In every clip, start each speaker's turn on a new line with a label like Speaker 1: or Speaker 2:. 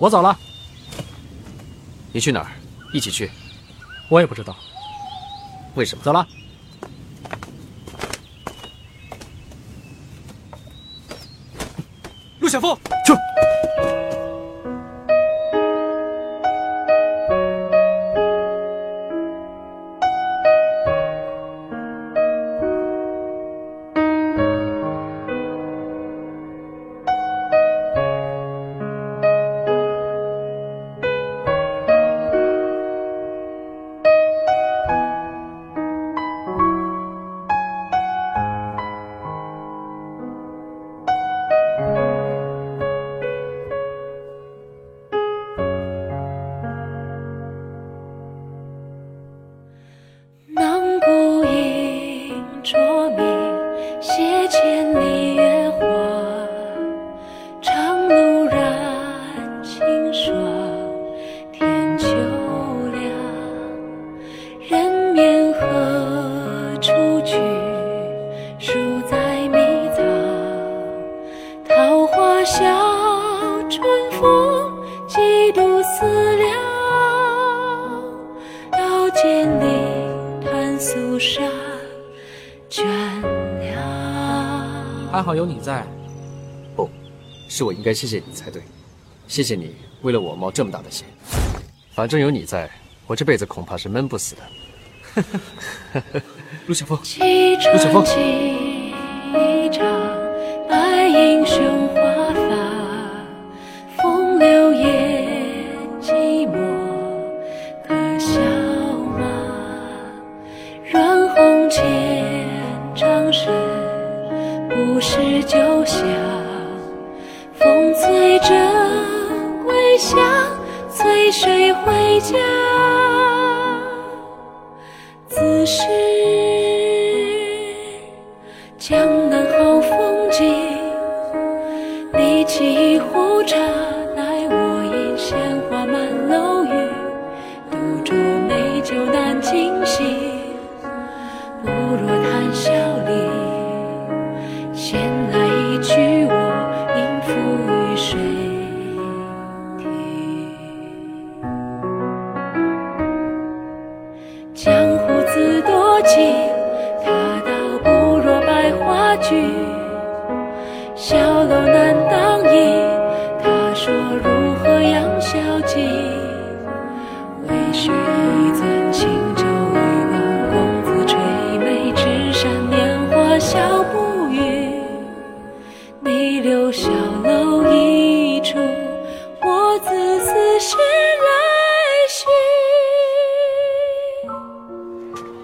Speaker 1: 我走了。
Speaker 2: 你去哪儿？一起去。
Speaker 1: 我也不知道。
Speaker 2: 为什么？
Speaker 1: 走了。
Speaker 2: 陆小凤，去。
Speaker 3: 还
Speaker 1: 好有你在，
Speaker 2: 不，是我应该谢谢你才对，谢谢你为了我冒这么大的险。反正有你在，我这辈子恐怕是闷不死的。陆小凤，
Speaker 3: 陆小凤。谁回家此时江南好风江湖自多情，他道不若百花聚。小楼难当饮，他说如何养小鸡。为雪一樽清酒，与暖公子垂眉，纸扇年华笑不语。你留小楼。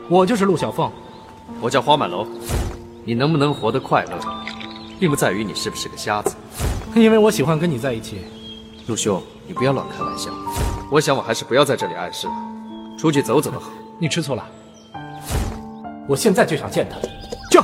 Speaker 1: 我就是陆小凤，
Speaker 2: 我叫花满楼。你能不能活得快乐，并不在于你是不是个瞎子，
Speaker 1: 因为我喜欢跟你在一起。
Speaker 2: 陆兄，你不要乱开玩笑。我想我还是不要在这里碍事了，出去走走的好。
Speaker 1: 你吃醋了？我现在就想见他。叫。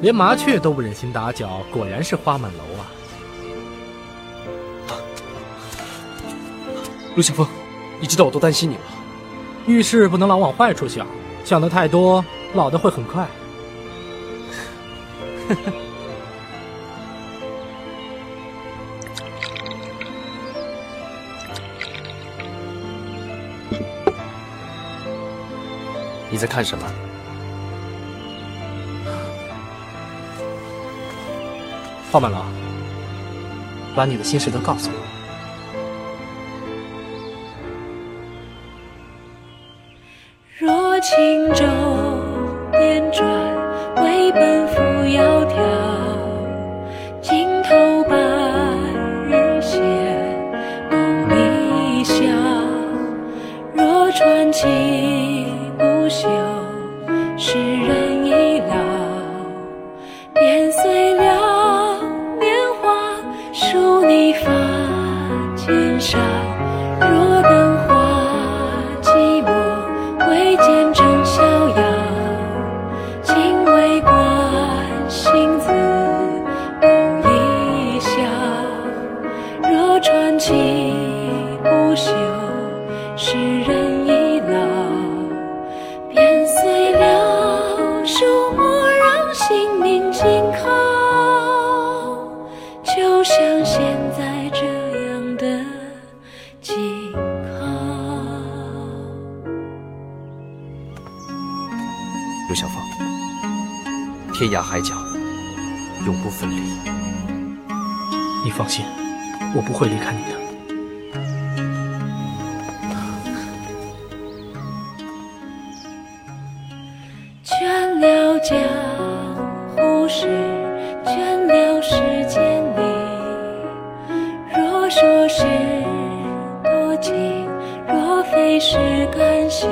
Speaker 1: 连麻雀都不忍心打搅，果然是花满楼啊！
Speaker 2: 陆小凤，你知道我多担心你吗？
Speaker 1: 遇事不能老往坏处想，想的太多，老的会很快。
Speaker 2: 你在看什么？
Speaker 1: 花满楼，
Speaker 4: 把你的心事都告诉我。
Speaker 3: 若轻舟点转，为奔赴窈窕，尽头白日斜，梦里晓。若传奇不朽，世人照若灯花寂寞，未见真逍遥。情为观心字，不一笑。若传奇不朽，世人已老，便随了。树木绕行，宁静靠。
Speaker 2: 陆小芳天涯海角永不分离，
Speaker 1: 你放心，我不会离开你的。
Speaker 3: 倦了江湖事，倦了世间。你若说是多情，若非是甘心。